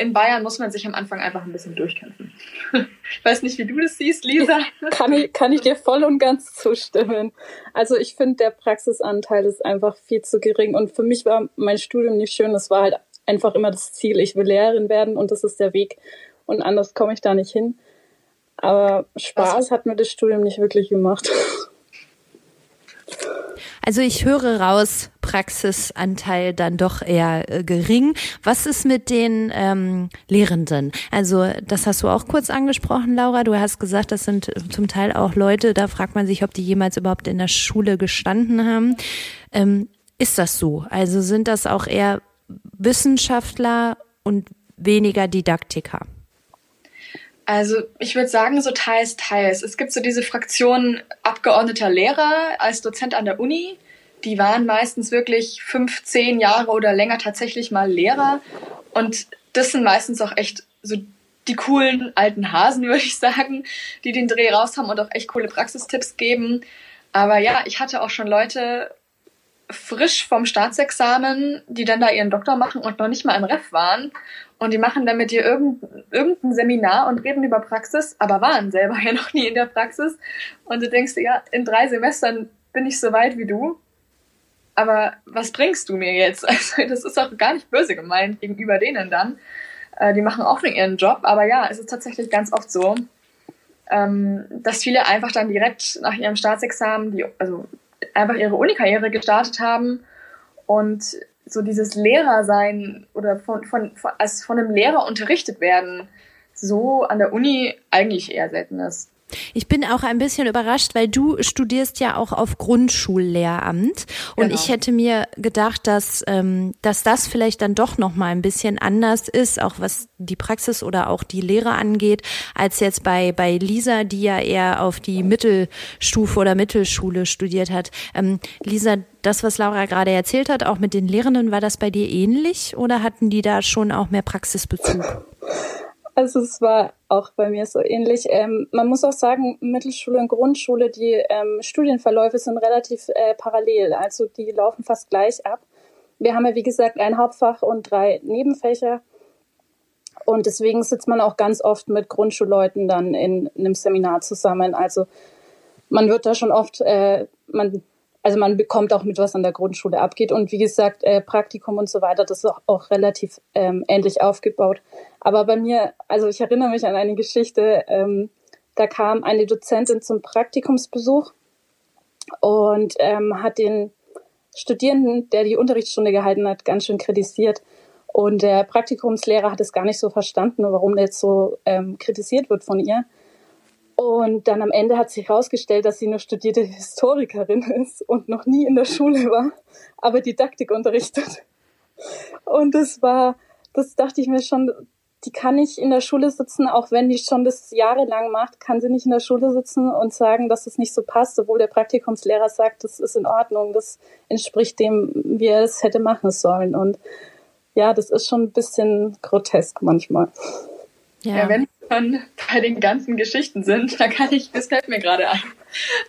in Bayern muss man sich am Anfang einfach ein bisschen durchkämpfen. ich weiß nicht, wie du das siehst, Lisa. kann, ich, kann ich dir voll und ganz zustimmen. Also ich finde, der Praxisanteil ist einfach viel zu gering. Und für mich war mein Studium nicht schön. Das war halt einfach immer das Ziel. Ich will Lehrerin werden und das ist der Weg. Und anders komme ich da nicht hin. Aber Spaß also, hat mir das Studium nicht wirklich gemacht. Also ich höre raus, Praxisanteil dann doch eher äh, gering. Was ist mit den ähm, Lehrenden? Also das hast du auch kurz angesprochen, Laura. Du hast gesagt, das sind zum Teil auch Leute, da fragt man sich, ob die jemals überhaupt in der Schule gestanden haben. Ähm, ist das so? Also sind das auch eher Wissenschaftler und weniger Didaktiker? Also ich würde sagen, so teils, teils. Es gibt so diese Fraktion abgeordneter Lehrer als Dozent an der Uni. Die waren meistens wirklich fünf, zehn Jahre oder länger tatsächlich mal Lehrer. Und das sind meistens auch echt so die coolen alten Hasen, würde ich sagen, die den Dreh raus haben und auch echt coole Praxistipps geben. Aber ja, ich hatte auch schon Leute frisch vom Staatsexamen, die dann da ihren Doktor machen und noch nicht mal im Ref waren und die machen dann mit dir irgendein, Seminar und reden über Praxis, aber waren selber ja noch nie in der Praxis. Und du denkst, ja, in drei Semestern bin ich so weit wie du. Aber was bringst du mir jetzt? Also, das ist auch gar nicht böse gemeint gegenüber denen dann. Äh, die machen auch ihren Job. Aber ja, es ist tatsächlich ganz oft so, ähm, dass viele einfach dann direkt nach ihrem Staatsexamen, die, also einfach ihre Unikarriere gestartet haben und so dieses Lehrersein oder von, von, von, als von einem Lehrer unterrichtet werden, so an der Uni eigentlich eher selten ist. Ich bin auch ein bisschen überrascht, weil du studierst ja auch auf Grundschullehramt und genau. ich hätte mir gedacht, dass ähm, dass das vielleicht dann doch noch mal ein bisschen anders ist, auch was die Praxis oder auch die Lehre angeht, als jetzt bei bei Lisa, die ja eher auf die Mittelstufe oder Mittelschule studiert hat. Ähm, Lisa, das, was Laura gerade erzählt hat, auch mit den Lehrenden, war das bei dir ähnlich oder hatten die da schon auch mehr Praxisbezug? Also es war auch bei mir so ähnlich. Ähm, man muss auch sagen, Mittelschule und Grundschule, die ähm, Studienverläufe sind relativ äh, parallel. Also die laufen fast gleich ab. Wir haben ja, wie gesagt, ein Hauptfach und drei Nebenfächer. Und deswegen sitzt man auch ganz oft mit Grundschulleuten dann in, in einem Seminar zusammen. Also man wird da schon oft, äh, man also man bekommt auch mit, was an der Grundschule abgeht. Und wie gesagt, äh, Praktikum und so weiter, das ist auch, auch relativ ähm, ähnlich aufgebaut. Aber bei mir, also ich erinnere mich an eine Geschichte, ähm, da kam eine Dozentin zum Praktikumsbesuch und ähm, hat den Studierenden, der die Unterrichtsstunde gehalten hat, ganz schön kritisiert. Und der Praktikumslehrer hat es gar nicht so verstanden, warum der jetzt so ähm, kritisiert wird von ihr. Und dann am Ende hat sich herausgestellt, dass sie eine studierte Historikerin ist und noch nie in der Schule war, aber Didaktik unterrichtet. Und das war, das dachte ich mir schon, die kann nicht in der Schule sitzen, auch wenn die schon das jahrelang macht, kann sie nicht in der Schule sitzen und sagen, dass es nicht so passt, obwohl der Praktikumslehrer sagt, das ist in Ordnung, das entspricht dem, wie er es hätte machen sollen. Und ja, das ist schon ein bisschen grotesk manchmal. Ja, ja wenn schon bei den ganzen Geschichten sind, da kann ich, das fällt mir gerade ein,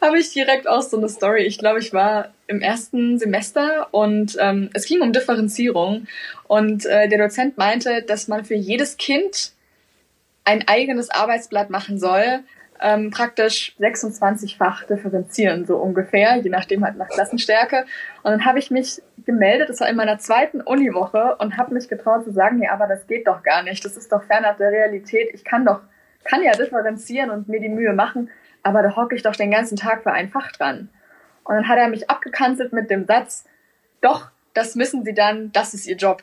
habe ich direkt auch so eine Story. Ich glaube, ich war im ersten Semester und ähm, es ging um Differenzierung. Und äh, der Dozent meinte, dass man für jedes Kind ein eigenes Arbeitsblatt machen soll, ähm, praktisch 26-fach differenzieren, so ungefähr, je nachdem halt nach Klassenstärke. Und dann habe ich mich gemeldet, das war in meiner zweiten Uniwoche und habe mich getraut zu sagen, ja, aber das geht doch gar nicht, das ist doch fernab der Realität, ich kann doch, kann ja differenzieren und mir die Mühe machen, aber da hocke ich doch den ganzen Tag für ein Fach dran. Und dann hat er mich abgekanzelt mit dem Satz, doch, das müssen Sie dann, das ist Ihr Job.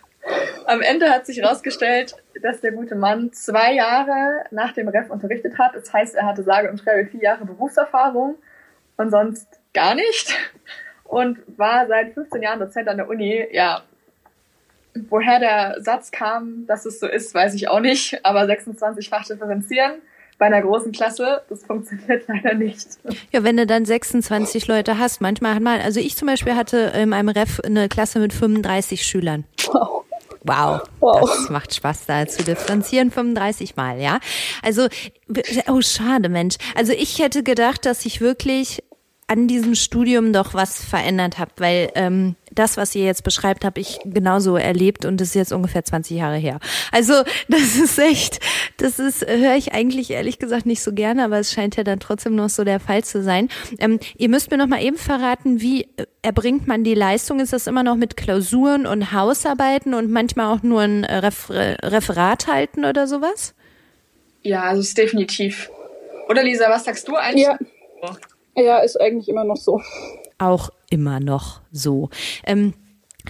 Am Ende hat sich herausgestellt, dass der gute Mann zwei Jahre nach dem Ref unterrichtet hat. Das heißt, er hatte sage und schreibe vier Jahre Berufserfahrung und sonst gar nicht. und war seit 15 Jahren Dozent an der Uni. Ja, woher der Satz kam, dass es so ist, weiß ich auch nicht. Aber 26 Fach differenzieren bei einer großen Klasse, das funktioniert leider nicht. Ja, wenn du dann 26 Leute hast, manchmal hat man, also ich zum Beispiel hatte in meinem Ref eine Klasse mit 35 Schülern. Wow. Wow, wow, das macht Spaß da zu differenzieren 35 Mal, ja. Also, oh schade, Mensch. Also ich hätte gedacht, dass ich wirklich an diesem Studium doch was verändert habt, weil ähm, das, was ihr jetzt beschreibt, habe ich genauso erlebt und das ist jetzt ungefähr 20 Jahre her. Also das ist echt, das ist, höre ich eigentlich ehrlich gesagt nicht so gerne, aber es scheint ja dann trotzdem noch so der Fall zu sein. Ähm, ihr müsst mir noch mal eben verraten, wie erbringt man die Leistung? Ist das immer noch mit Klausuren und Hausarbeiten und manchmal auch nur ein Refer Referat halten oder sowas? Ja, also es ist definitiv. Oder Lisa, was sagst du eigentlich? Ja. Ja, ist eigentlich immer noch so. Auch immer noch so. Ähm,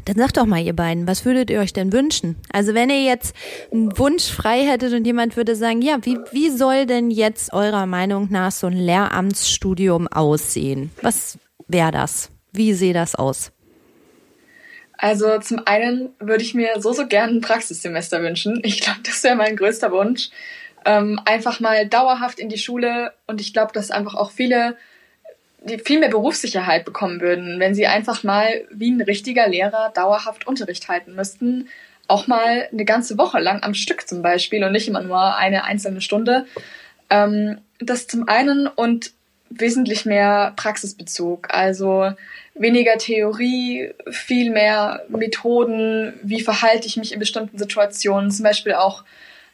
dann sagt doch mal, ihr beiden, was würdet ihr euch denn wünschen? Also wenn ihr jetzt einen Wunsch frei hättet und jemand würde sagen, ja, wie, wie soll denn jetzt eurer Meinung nach so ein Lehramtsstudium aussehen? Was wäre das? Wie sehe das aus? Also zum einen würde ich mir so, so gerne ein Praxissemester wünschen. Ich glaube, das wäre mein größter Wunsch. Ähm, einfach mal dauerhaft in die Schule und ich glaube, dass einfach auch viele die viel mehr Berufssicherheit bekommen würden, wenn sie einfach mal wie ein richtiger Lehrer dauerhaft Unterricht halten müssten. Auch mal eine ganze Woche lang am Stück zum Beispiel und nicht immer nur eine einzelne Stunde. Ähm, das zum einen und wesentlich mehr Praxisbezug. Also weniger Theorie, viel mehr Methoden, wie verhalte ich mich in bestimmten Situationen. Zum Beispiel auch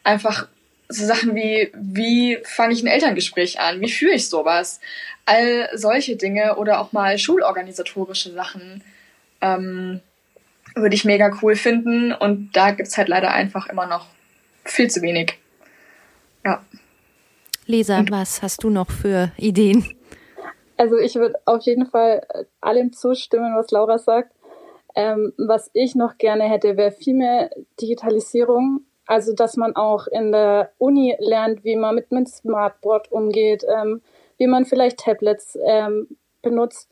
einfach so Sachen wie, wie fange ich ein Elterngespräch an? Wie führe ich sowas? all solche Dinge oder auch mal schulorganisatorische Sachen ähm, würde ich mega cool finden. Und da gibt es halt leider einfach immer noch viel zu wenig. Ja. Lisa, Und, was hast du noch für Ideen? Also ich würde auf jeden Fall allem zustimmen, was Laura sagt. Ähm, was ich noch gerne hätte, wäre viel mehr Digitalisierung. Also dass man auch in der Uni lernt, wie man mit einem Smartboard umgeht, ähm, wie man vielleicht Tablets ähm, benutzt.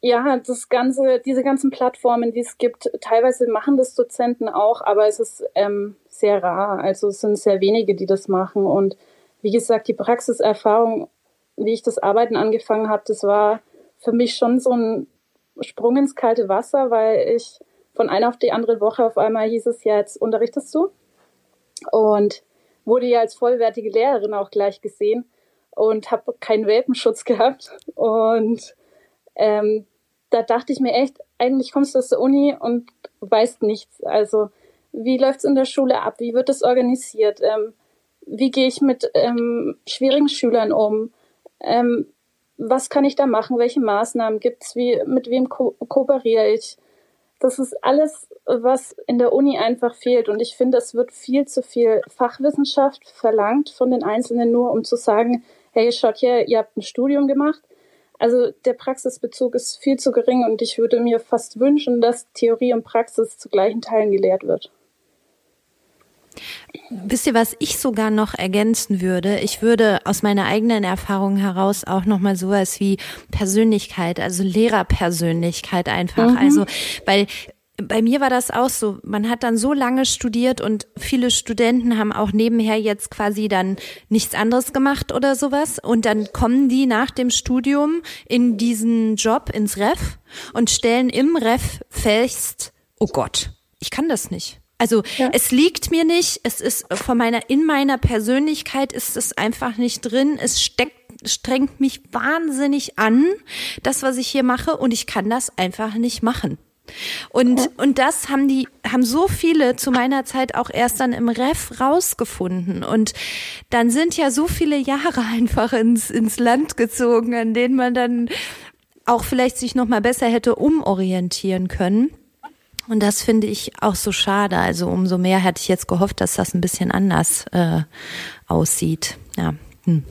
Ja, das ganze, diese ganzen Plattformen, die es gibt, teilweise machen das Dozenten auch, aber es ist ähm, sehr rar. Also es sind sehr wenige, die das machen. Und wie gesagt, die Praxiserfahrung, wie ich das Arbeiten angefangen habe, das war für mich schon so ein Sprung ins kalte Wasser, weil ich von einer auf die andere Woche auf einmal hieß es ja, jetzt unterrichtest du. Und wurde ja als vollwertige Lehrerin auch gleich gesehen und habe keinen Welpenschutz gehabt. Und ähm, da dachte ich mir echt, eigentlich kommst du aus der Uni und weißt nichts. Also wie läuft's in der Schule ab? Wie wird das organisiert? Ähm, wie gehe ich mit ähm, schwierigen Schülern um? Ähm, was kann ich da machen? Welche Maßnahmen gibt's? Wie, mit wem ko kooperiere ich? Das ist alles, was in der Uni einfach fehlt. Und ich finde, es wird viel zu viel Fachwissenschaft verlangt von den Einzelnen nur, um zu sagen, hey, schaut hier, ihr habt ein Studium gemacht. Also der Praxisbezug ist viel zu gering und ich würde mir fast wünschen, dass Theorie und Praxis zu gleichen Teilen gelehrt wird. Wisst ihr, was ich sogar noch ergänzen würde? Ich würde aus meiner eigenen Erfahrung heraus auch noch mal sowas wie Persönlichkeit, also Lehrerpersönlichkeit einfach. Mhm. Also, weil bei mir war das auch so. Man hat dann so lange studiert und viele Studenten haben auch nebenher jetzt quasi dann nichts anderes gemacht oder sowas. Und dann kommen die nach dem Studium in diesen Job ins Ref und stellen im Ref fest, oh Gott, ich kann das nicht. Also ja. es liegt mir nicht, es ist von meiner, in meiner Persönlichkeit ist es einfach nicht drin, es steckt strengt mich wahnsinnig an, das, was ich hier mache, und ich kann das einfach nicht machen. Und, ja. und das haben die, haben so viele zu meiner Zeit auch erst dann im Ref rausgefunden. Und dann sind ja so viele Jahre einfach ins, ins Land gezogen, an denen man dann auch vielleicht sich nochmal besser hätte umorientieren können. Und das finde ich auch so schade. Also umso mehr hätte ich jetzt gehofft, dass das ein bisschen anders äh, aussieht. Ja. Hm.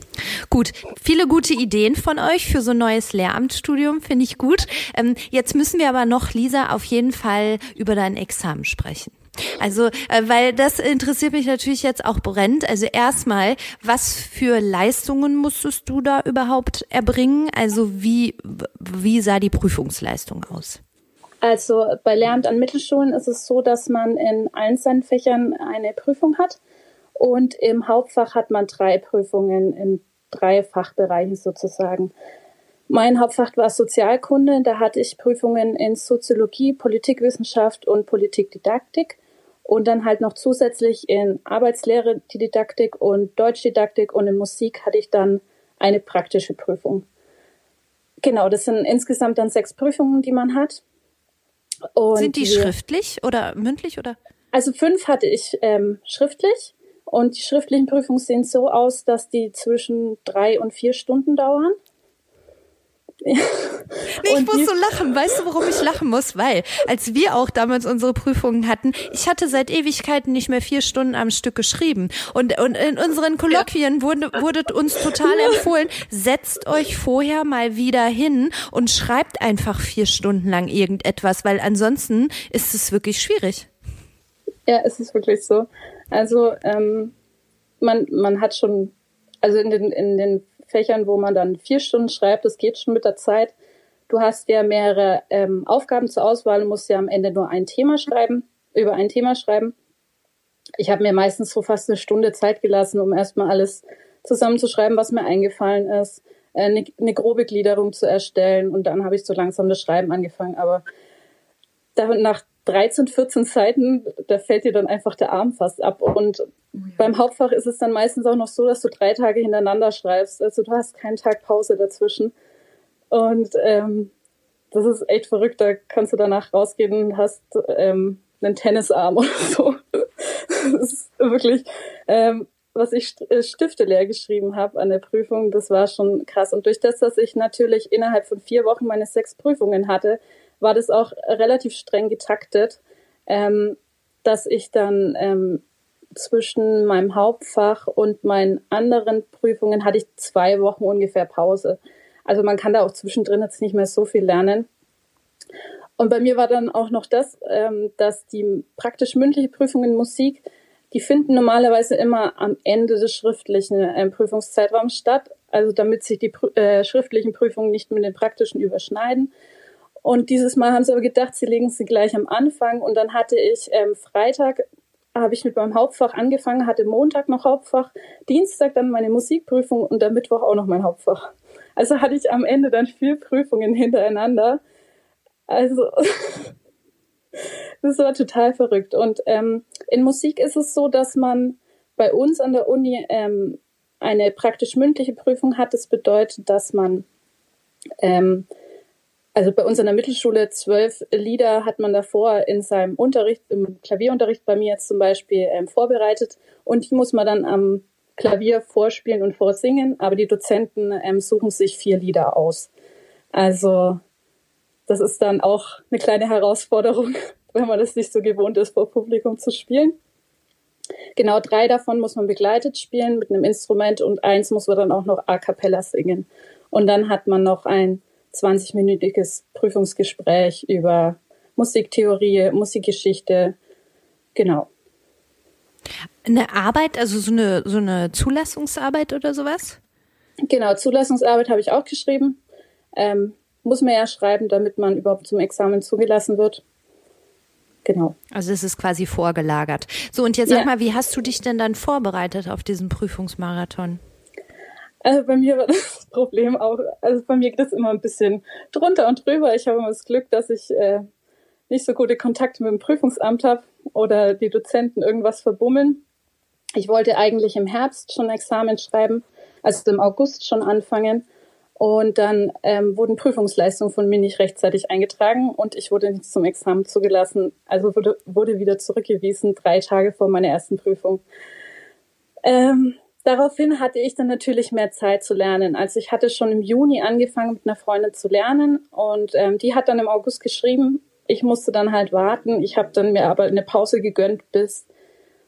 Gut, viele gute Ideen von euch für so ein neues Lehramtsstudium, finde ich gut. Ähm, jetzt müssen wir aber noch, Lisa, auf jeden Fall über dein Examen sprechen. Also, äh, weil das interessiert mich natürlich jetzt auch brennt. Also erstmal, was für Leistungen musstest du da überhaupt erbringen? Also wie, wie sah die Prüfungsleistung aus? Also bei Lehramt an Mittelschulen ist es so, dass man in allen seinen Fächern eine Prüfung hat und im Hauptfach hat man drei Prüfungen in drei Fachbereichen sozusagen. Mein Hauptfach war Sozialkunde, da hatte ich Prüfungen in Soziologie, Politikwissenschaft und Politikdidaktik und dann halt noch zusätzlich in Arbeitslehre die Didaktik und Deutschdidaktik und in Musik hatte ich dann eine praktische Prüfung. Genau, das sind insgesamt dann sechs Prüfungen, die man hat. Und Sind die, die schriftlich oder mündlich oder? Also fünf hatte ich ähm, schriftlich und die schriftlichen Prüfungen sehen so aus, dass die zwischen drei und vier Stunden dauern. Nee, ich muss so lachen. Weißt du, warum ich lachen muss? Weil, als wir auch damals unsere Prüfungen hatten, ich hatte seit Ewigkeiten nicht mehr vier Stunden am Stück geschrieben. Und, und in unseren Kolloquien wurde, wurde uns total empfohlen, setzt euch vorher mal wieder hin und schreibt einfach vier Stunden lang irgendetwas, weil ansonsten ist es wirklich schwierig. Ja, es ist wirklich so. Also, ähm, man, man hat schon, also in den, in den Fächern, wo man dann vier Stunden schreibt, das geht schon mit der Zeit. Du hast ja mehrere ähm, Aufgaben zur Auswahl und musst ja am Ende nur ein Thema schreiben, über ein Thema schreiben. Ich habe mir meistens so fast eine Stunde Zeit gelassen, um erstmal alles zusammenzuschreiben, was mir eingefallen ist, äh, eine, eine grobe Gliederung zu erstellen und dann habe ich so langsam das Schreiben angefangen. Aber nach 13, 14 Seiten, da fällt dir dann einfach der Arm fast ab. Und oh beim Hauptfach ist es dann meistens auch noch so, dass du drei Tage hintereinander schreibst. Also du hast keinen Tag Pause dazwischen. Und ähm, das ist echt verrückt. Da kannst du danach rausgehen und hast ähm, einen Tennisarm oder so. das ist wirklich, ähm, was ich äh, Stifte leer geschrieben habe an der Prüfung, das war schon krass. Und durch das, dass ich natürlich innerhalb von vier Wochen meine sechs Prüfungen hatte, war das auch relativ streng getaktet, ähm, dass ich dann ähm, zwischen meinem Hauptfach und meinen anderen Prüfungen hatte ich zwei Wochen ungefähr Pause. Also man kann da auch zwischendrin jetzt nicht mehr so viel lernen. Und bei mir war dann auch noch das, ähm, dass die praktisch mündliche Prüfung in Musik, die finden normalerweise immer am Ende des schriftlichen äh, Prüfungszeitraums statt. Also damit sich die äh, schriftlichen Prüfungen nicht mit den praktischen überschneiden. Und dieses Mal haben sie aber gedacht, sie legen sie gleich am Anfang. Und dann hatte ich ähm, Freitag, habe ich mit meinem Hauptfach angefangen, hatte Montag noch Hauptfach, Dienstag dann meine Musikprüfung und am Mittwoch auch noch mein Hauptfach. Also hatte ich am Ende dann vier Prüfungen hintereinander. Also das war total verrückt. Und ähm, in Musik ist es so, dass man bei uns an der Uni ähm, eine praktisch mündliche Prüfung hat. Das bedeutet, dass man ähm, also bei uns in der Mittelschule zwölf Lieder hat man davor in seinem Unterricht, im Klavierunterricht bei mir jetzt zum Beispiel ähm, vorbereitet und die muss man dann am Klavier vorspielen und vorsingen, aber die Dozenten ähm, suchen sich vier Lieder aus. Also das ist dann auch eine kleine Herausforderung, wenn man das nicht so gewohnt ist, vor Publikum zu spielen. Genau drei davon muss man begleitet spielen mit einem Instrument und eins muss man dann auch noch a cappella singen. Und dann hat man noch ein 20-minütiges Prüfungsgespräch über Musiktheorie, Musikgeschichte. Genau. Eine Arbeit, also so eine, so eine Zulassungsarbeit oder sowas? Genau, Zulassungsarbeit habe ich auch geschrieben. Ähm, muss man ja schreiben, damit man überhaupt zum Examen zugelassen wird. Genau. Also es ist quasi vorgelagert. So, und jetzt sag ja. mal, wie hast du dich denn dann vorbereitet auf diesen Prüfungsmarathon? Also bei mir war das Problem auch, also bei mir geht es immer ein bisschen drunter und drüber. Ich habe immer das Glück, dass ich äh, nicht so gute Kontakte mit dem Prüfungsamt habe oder die Dozenten irgendwas verbummeln. Ich wollte eigentlich im Herbst schon Examen schreiben, also im August schon anfangen. Und dann ähm, wurden Prüfungsleistungen von mir nicht rechtzeitig eingetragen und ich wurde nicht zum Examen zugelassen. Also wurde, wurde wieder zurückgewiesen, drei Tage vor meiner ersten Prüfung. Ähm, Daraufhin hatte ich dann natürlich mehr Zeit zu lernen. Also ich hatte schon im Juni angefangen mit einer Freundin zu lernen und ähm, die hat dann im August geschrieben. Ich musste dann halt warten. Ich habe dann mir aber eine Pause gegönnt bis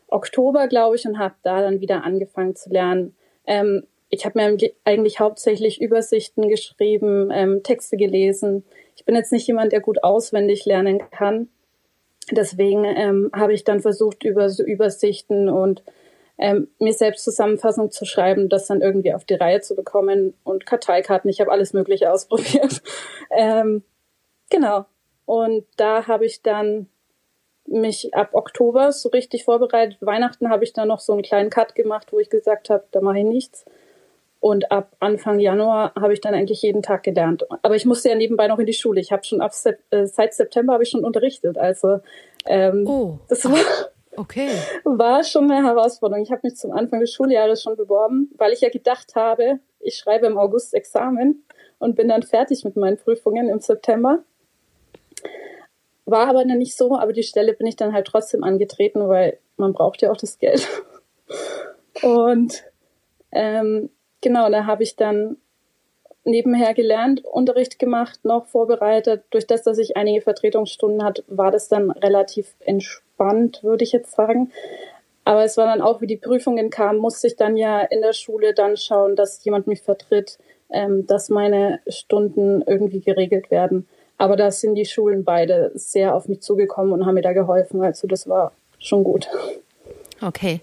Oktober, glaube ich, und habe da dann wieder angefangen zu lernen. Ähm, ich habe mir eigentlich hauptsächlich Übersichten geschrieben, ähm, Texte gelesen. Ich bin jetzt nicht jemand, der gut auswendig lernen kann. deswegen ähm, habe ich dann versucht, über so Übersichten und ähm, mir selbst Zusammenfassung zu schreiben, das dann irgendwie auf die Reihe zu bekommen und Karteikarten. Ich habe alles Mögliche ausprobiert. ähm, genau. Und da habe ich dann mich ab Oktober so richtig vorbereitet. Weihnachten habe ich dann noch so einen kleinen Cut gemacht, wo ich gesagt habe, da mache ich nichts. Und ab Anfang Januar habe ich dann eigentlich jeden Tag gelernt. Aber ich musste ja nebenbei noch in die Schule. Ich habe schon ab äh, seit September habe ich schon unterrichtet. Also ähm, oh. das war Okay. War schon eine Herausforderung. Ich habe mich zum Anfang des Schuljahres schon beworben, weil ich ja gedacht habe, ich schreibe im August Examen und bin dann fertig mit meinen Prüfungen im September. War aber dann nicht so, aber die Stelle bin ich dann halt trotzdem angetreten, weil man braucht ja auch das Geld. Und ähm, genau, da habe ich dann nebenher gelernt, Unterricht gemacht, noch vorbereitet. Durch das, dass ich einige Vertretungsstunden hatte, war das dann relativ entspannt, würde ich jetzt sagen. Aber es war dann auch, wie die Prüfungen kamen, musste ich dann ja in der Schule dann schauen, dass jemand mich vertritt, ähm, dass meine Stunden irgendwie geregelt werden. Aber da sind die Schulen beide sehr auf mich zugekommen und haben mir da geholfen. Also das war schon gut. Okay.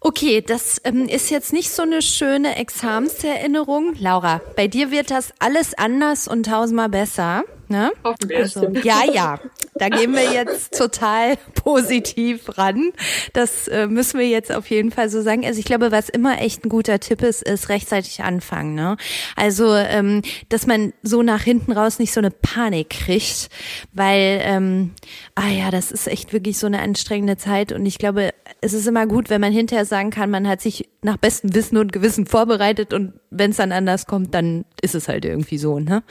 Okay, das ähm, ist jetzt nicht so eine schöne Examenserinnerung. Laura, bei dir wird das alles anders und tausendmal besser. Ne? Also, ja, ja. Da gehen wir jetzt total positiv ran. Das äh, müssen wir jetzt auf jeden Fall so sagen. Also ich glaube, was immer echt ein guter Tipp ist, ist rechtzeitig anfangen. Ne? Also, ähm, dass man so nach hinten raus nicht so eine Panik kriegt, weil, ähm, ah ja, das ist echt wirklich so eine anstrengende Zeit. Und ich glaube, es ist immer gut, wenn man hinterher sagen kann, man hat sich nach bestem Wissen und Gewissen vorbereitet und wenn es dann anders kommt, dann ist es halt irgendwie so. Ne?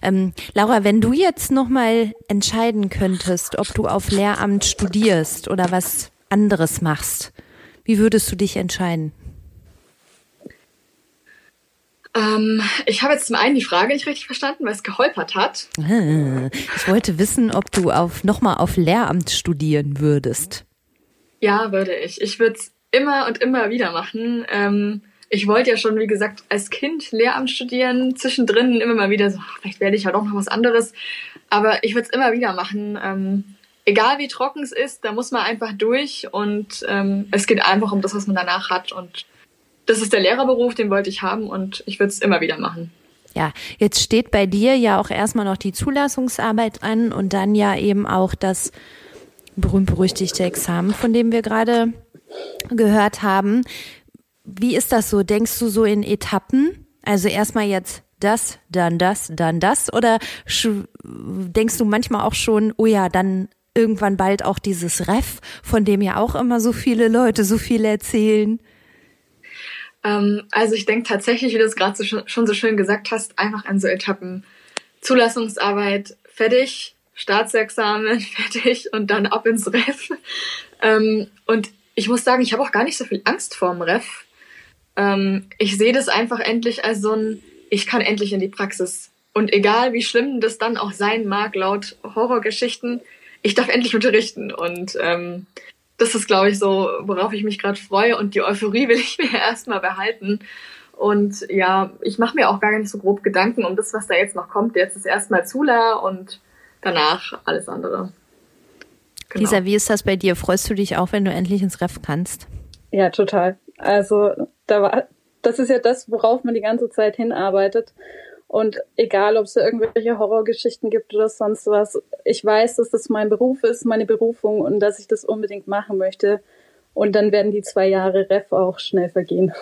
Ähm, Laura, wenn du jetzt nochmal entscheiden könntest, ob du auf Lehramt studierst oder was anderes machst, wie würdest du dich entscheiden? Ähm, ich habe jetzt zum einen die Frage nicht richtig verstanden, weil es geholpert hat. Ah, ich wollte wissen, ob du auf nochmal auf Lehramt studieren würdest. Ja, würde ich. Ich würde es immer und immer wieder machen. Ähm, ich wollte ja schon, wie gesagt, als Kind Lehramt studieren, zwischendrin immer mal wieder so, vielleicht werde ich ja doch noch was anderes. Aber ich würde es immer wieder machen. Ähm, egal wie trocken es ist, da muss man einfach durch und ähm, es geht einfach um das, was man danach hat. Und das ist der Lehrerberuf, den wollte ich haben und ich würde es immer wieder machen. Ja, jetzt steht bei dir ja auch erstmal noch die Zulassungsarbeit an und dann ja eben auch das berühmt-berüchtigte Examen, von dem wir gerade gehört haben. Wie ist das so? Denkst du so in Etappen? Also erstmal jetzt das, dann das, dann das? Oder denkst du manchmal auch schon, oh ja, dann irgendwann bald auch dieses Ref, von dem ja auch immer so viele Leute so viel erzählen? Ähm, also ich denke tatsächlich, wie du es gerade so, schon so schön gesagt hast, einfach an so Etappen. Zulassungsarbeit fertig, Staatsexamen fertig und dann ab ins Ref. Ähm, und ich muss sagen, ich habe auch gar nicht so viel Angst vorm Ref. Ähm, ich sehe das einfach endlich als so ein, ich kann endlich in die Praxis. Und egal wie schlimm das dann auch sein mag, laut Horrorgeschichten, ich darf endlich unterrichten. Und ähm, das ist, glaube ich, so, worauf ich mich gerade freue. Und die Euphorie will ich mir erstmal behalten. Und ja, ich mache mir auch gar nicht so grob Gedanken um das, was da jetzt noch kommt. Jetzt ist erstmal Zula und danach alles andere. Genau. Lisa, wie ist das bei dir? Freust du dich auch, wenn du endlich ins Ref kannst? Ja, total. Also da war, das ist ja das, worauf man die ganze Zeit hinarbeitet. Und egal, ob es irgendwelche Horrorgeschichten gibt oder sonst was, ich weiß, dass das mein Beruf ist, meine Berufung und dass ich das unbedingt machen möchte. Und dann werden die zwei Jahre Ref auch schnell vergehen.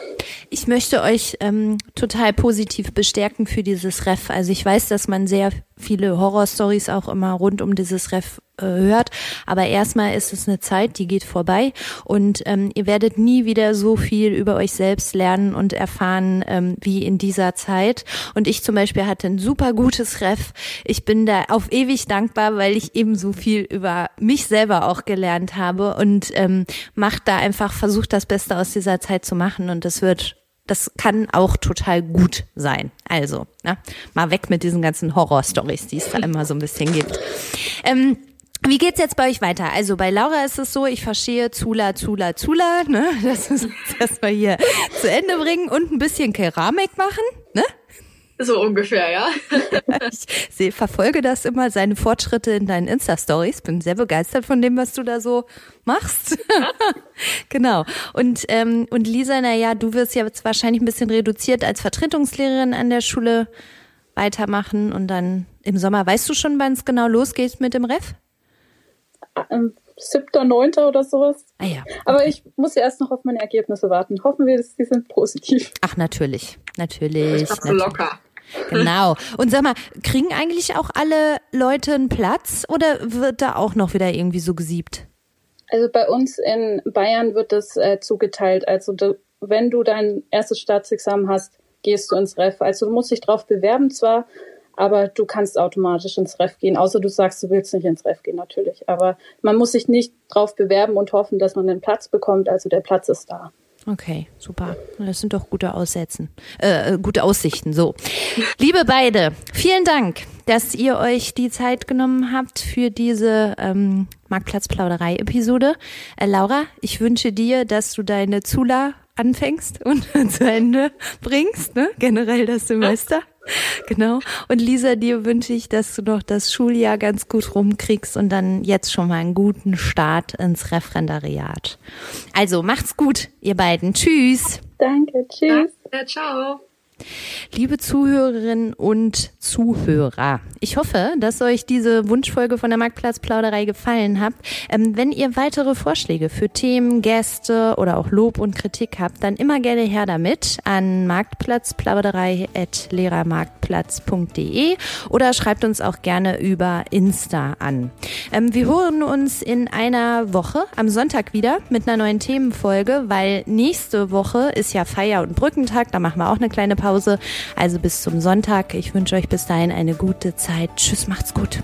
Ich möchte euch ähm, total positiv bestärken für dieses Ref. Also ich weiß, dass man sehr viele Horrorstories auch immer rund um dieses Ref hört. Aber erstmal ist es eine Zeit, die geht vorbei und ähm, ihr werdet nie wieder so viel über euch selbst lernen und erfahren ähm, wie in dieser Zeit. Und ich zum Beispiel hatte ein super gutes Ref. Ich bin da auf ewig dankbar, weil ich eben so viel über mich selber auch gelernt habe und ähm, macht da einfach, versucht das Beste aus dieser Zeit zu machen und das wird das kann auch total gut sein. Also, ne, mal weg mit diesen ganzen Horror-Stories, die es da immer so ein bisschen gibt. Ähm, wie geht's jetzt bei euch weiter? Also bei Laura ist es so, ich verstehe Zula, Zula, Zula, ne? Das jetzt erstmal hier zu Ende bringen und ein bisschen Keramik machen, ne? So ungefähr, ja. ich seh, verfolge das immer, seine Fortschritte in deinen Insta-Stories. Bin sehr begeistert von dem, was du da so machst. genau. Und, ähm, und Lisa, naja, du wirst ja jetzt wahrscheinlich ein bisschen reduziert als Vertretungslehrerin an der Schule weitermachen und dann im Sommer, weißt du schon, wann es genau losgeht mit dem Ref? Ähm, siebter, neunter oder sowas. Ah ja. Okay. Aber ich muss ja erst noch auf meine Ergebnisse warten. Hoffen wir, dass die sind positiv. Ach, natürlich. Natürlich. Ich natürlich. locker. Genau. Und sag mal, kriegen eigentlich auch alle Leute einen Platz oder wird da auch noch wieder irgendwie so gesiebt? Also bei uns in Bayern wird das äh, zugeteilt. Also du, wenn du dein erstes Staatsexamen hast, gehst du ins Ref. Also du musst dich drauf bewerben zwar, aber du kannst automatisch ins Ref gehen, außer du sagst, du willst nicht ins Ref gehen, natürlich. Aber man muss sich nicht drauf bewerben und hoffen, dass man den Platz bekommt. Also der Platz ist da. Okay, super. Das sind doch gute Aussätzen, äh, gute Aussichten. So, liebe beide, vielen Dank, dass ihr euch die Zeit genommen habt für diese ähm, Marktplatzplauderei-Episode. Äh, Laura, ich wünsche dir, dass du deine Zula anfängst und zu Ende bringst, ne? generell das Semester. Genau. Und Lisa, dir wünsche ich, dass du noch das Schuljahr ganz gut rumkriegst und dann jetzt schon mal einen guten Start ins Referendariat. Also macht's gut, ihr beiden. Tschüss. Danke, tschüss. Danke, ciao. Liebe Zuhörerinnen und Zuhörer, ich hoffe, dass euch diese Wunschfolge von der Marktplatzplauderei gefallen hat. Ähm, wenn ihr weitere Vorschläge für Themen, Gäste oder auch Lob und Kritik habt, dann immer gerne her damit an marktplatzplauderei.lehrermarktplatz.de oder schreibt uns auch gerne über Insta an. Ähm, wir hören uns in einer Woche am Sonntag wieder mit einer neuen Themenfolge, weil nächste Woche ist ja Feier- und Brückentag, da machen wir auch eine kleine Pause. Also bis zum Sonntag. Ich wünsche euch bis dahin eine gute Zeit. Tschüss, macht's gut.